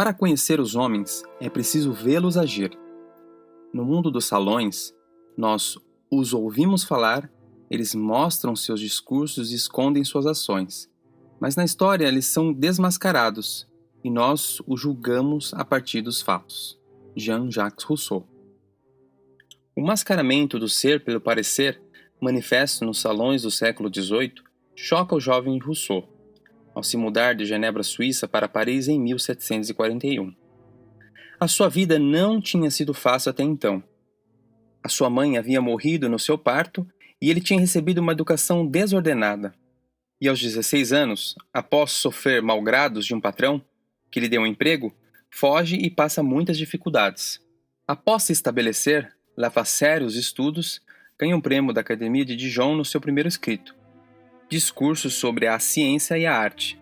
Para conhecer os homens, é preciso vê-los agir. No mundo dos salões, nós os ouvimos falar, eles mostram seus discursos e escondem suas ações. Mas na história eles são desmascarados e nós os julgamos a partir dos fatos. Jean-Jacques Rousseau. O mascaramento do ser pelo parecer, manifesto nos salões do século XVIII, choca o jovem Rousseau, ao se mudar de Genebra, Suíça, para Paris em 1741. A sua vida não tinha sido fácil até então. A sua mãe havia morrido no seu parto e ele tinha recebido uma educação desordenada. E aos 16 anos, após sofrer malgrados de um patrão, que lhe deu um emprego, foge e passa muitas dificuldades. Após se estabelecer, leva a sério os estudos, ganha um prêmio da Academia de Dijon no seu primeiro escrito. Discursos sobre a ciência e a arte.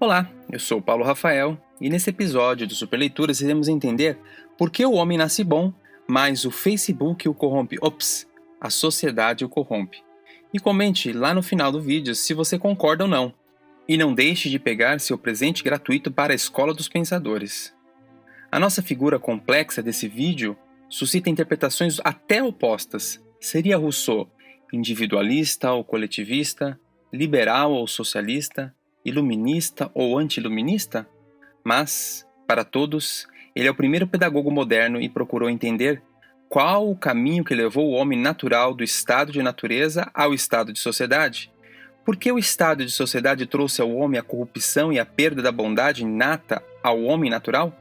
Olá, eu sou Paulo Rafael e nesse episódio do Superleituras iremos entender por que o homem nasce bom, mas o Facebook o corrompe. Ops, a sociedade o corrompe. E comente lá no final do vídeo se você concorda ou não. E não deixe de pegar seu presente gratuito para a Escola dos Pensadores. A nossa figura complexa desse vídeo suscita interpretações até opostas. Seria Rousseau individualista ou coletivista, liberal ou socialista, iluminista ou anti-iluminista? Mas, para todos, ele é o primeiro pedagogo moderno e procurou entender qual o caminho que levou o homem natural do estado de natureza ao estado de sociedade por que o estado de sociedade trouxe ao homem a corrupção e a perda da bondade inata ao homem natural?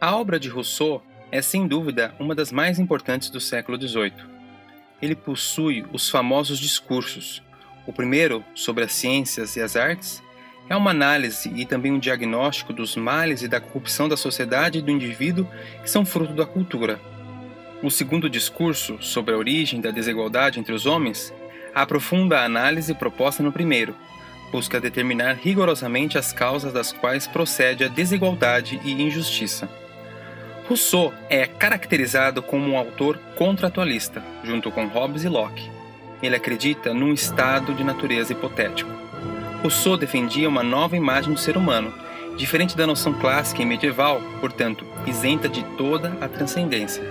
A obra de Rousseau é sem dúvida uma das mais importantes do século XVIII. Ele possui os famosos discursos. O primeiro, sobre as ciências e as artes, é uma análise e também um diagnóstico dos males e da corrupção da sociedade e do indivíduo que são fruto da cultura. O segundo discurso, sobre a origem da desigualdade entre os homens, aprofunda a análise proposta no primeiro, busca determinar rigorosamente as causas das quais procede a desigualdade e injustiça. Rousseau é caracterizado como um autor contratualista, junto com Hobbes e Locke. Ele acredita num estado de natureza hipotético. Rousseau defendia uma nova imagem do ser humano, diferente da noção clássica e medieval, portanto, isenta de toda a transcendência.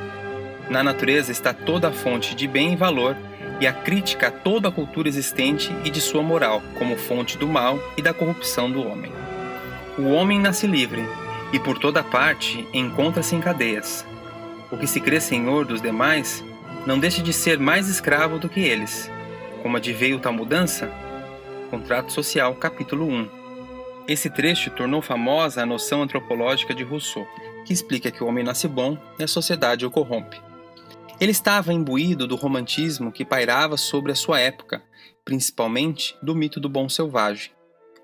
Na natureza está toda a fonte de bem e valor e a crítica a toda a cultura existente e de sua moral como fonte do mal e da corrupção do homem. O homem nasce livre e por toda parte encontra-se em cadeias. O que se crê senhor dos demais não deixa de ser mais escravo do que eles. Como adveio tal mudança? Contrato Social, capítulo 1. Esse trecho tornou famosa a noção antropológica de Rousseau, que explica que o homem nasce bom e a sociedade o corrompe. Ele estava imbuído do romantismo que pairava sobre a sua época, principalmente do mito do bom selvagem,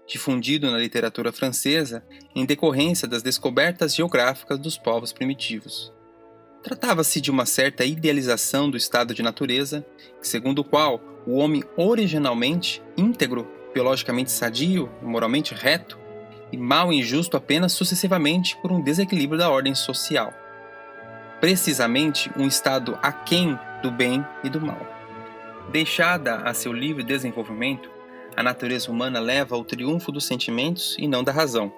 difundido na literatura francesa em decorrência das descobertas geográficas dos povos primitivos. Tratava-se de uma certa idealização do estado de natureza, segundo o qual o homem originalmente íntegro, biologicamente sadio, moralmente reto, e mal e injusto apenas sucessivamente por um desequilíbrio da ordem social precisamente um estado aquém do bem e do mal. Deixada a seu livre desenvolvimento, a natureza humana leva ao triunfo dos sentimentos e não da razão,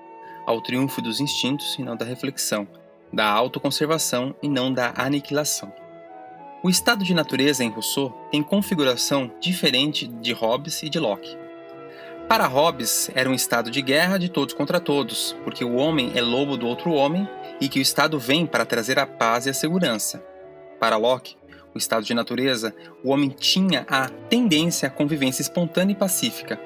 ao triunfo dos instintos e não da reflexão, da autoconservação e não da aniquilação. O estado de natureza em Rousseau tem configuração diferente de Hobbes e de Locke. Para Hobbes, era um estado de guerra de todos contra todos, porque o homem é lobo do outro homem e que o Estado vem para trazer a paz e a segurança. Para Locke, o estado de natureza, o homem tinha a tendência à convivência espontânea e pacífica.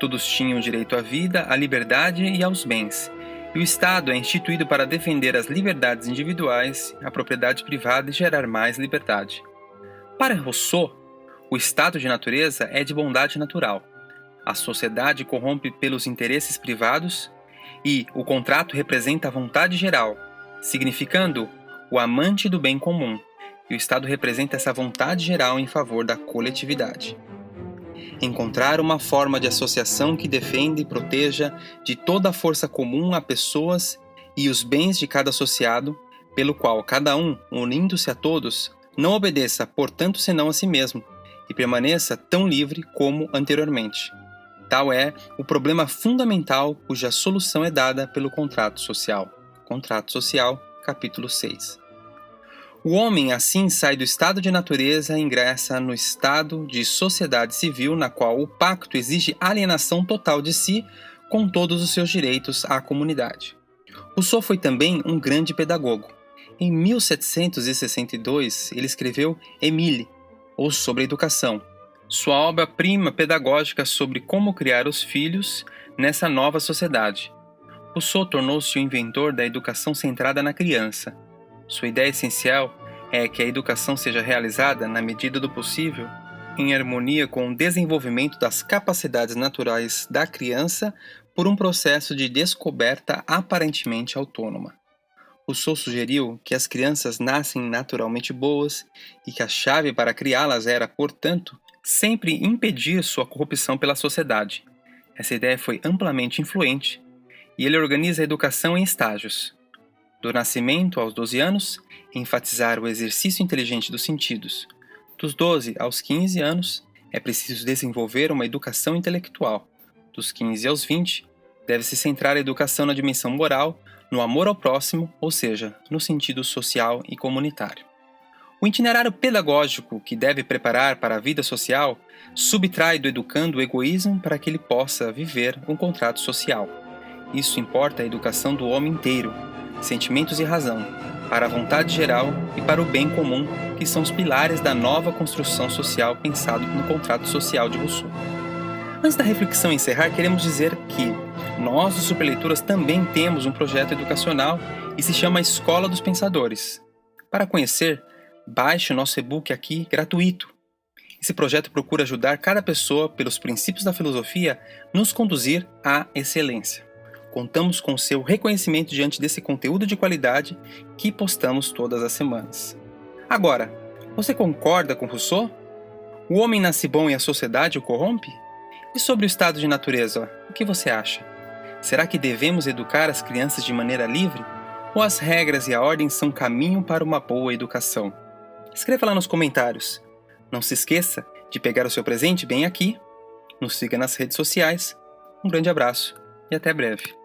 Todos tinham direito à vida, à liberdade e aos bens. E o Estado é instituído para defender as liberdades individuais, a propriedade privada e gerar mais liberdade. Para Rousseau, o estado de natureza é de bondade natural a sociedade corrompe pelos interesses privados e o contrato representa a vontade geral, significando o amante do bem comum, e o Estado representa essa vontade geral em favor da coletividade. Encontrar uma forma de associação que defenda e proteja de toda a força comum a pessoas e os bens de cada associado, pelo qual cada um, unindo-se a todos, não obedeça, portanto, senão a si mesmo, e permaneça tão livre como anteriormente. Tal é o problema fundamental cuja solução é dada pelo contrato social. Contrato Social, capítulo 6. O homem assim sai do estado de natureza e ingressa no estado de sociedade civil, na qual o pacto exige alienação total de si com todos os seus direitos à comunidade. Rousseau foi também um grande pedagogo. Em 1762, ele escreveu Emile, ou sobre a educação, sua obra-prima pedagógica sobre como criar os filhos nessa nova sociedade. Rousseau tornou-se o inventor da educação centrada na criança sua ideia essencial é que a educação seja realizada, na medida do possível, em harmonia com o desenvolvimento das capacidades naturais da criança por um processo de descoberta aparentemente autônoma. Rousseau sugeriu que as crianças nascem naturalmente boas e que a chave para criá-las era, portanto, sempre impedir sua corrupção pela sociedade. Essa ideia foi amplamente influente e ele organiza a educação em estágios, do nascimento aos 12 anos, enfatizar o exercício inteligente dos sentidos. Dos 12 aos 15 anos, é preciso desenvolver uma educação intelectual. Dos 15 aos 20, deve-se centrar a educação na dimensão moral, no amor ao próximo, ou seja, no sentido social e comunitário. O itinerário pedagógico que deve preparar para a vida social subtrai do educando o egoísmo para que ele possa viver um contrato social. Isso importa a educação do homem inteiro, sentimentos e razão, para a vontade geral e para o bem comum, que são os pilares da nova construção social pensado no contrato social de Rousseau. Antes da reflexão encerrar, queremos dizer que nós, os Superleituras, também temos um projeto educacional e se chama Escola dos Pensadores. Para conhecer, baixe o nosso e-book aqui gratuito. Esse projeto procura ajudar cada pessoa, pelos princípios da filosofia, nos conduzir à excelência. Contamos com seu reconhecimento diante desse conteúdo de qualidade que postamos todas as semanas. Agora, você concorda com Rousseau? O homem nasce bom e a sociedade o corrompe? E sobre o estado de natureza, o que você acha? Será que devemos educar as crianças de maneira livre? Ou as regras e a ordem são caminho para uma boa educação? Escreva lá nos comentários. Não se esqueça de pegar o seu presente bem aqui. Nos siga nas redes sociais. Um grande abraço e até breve.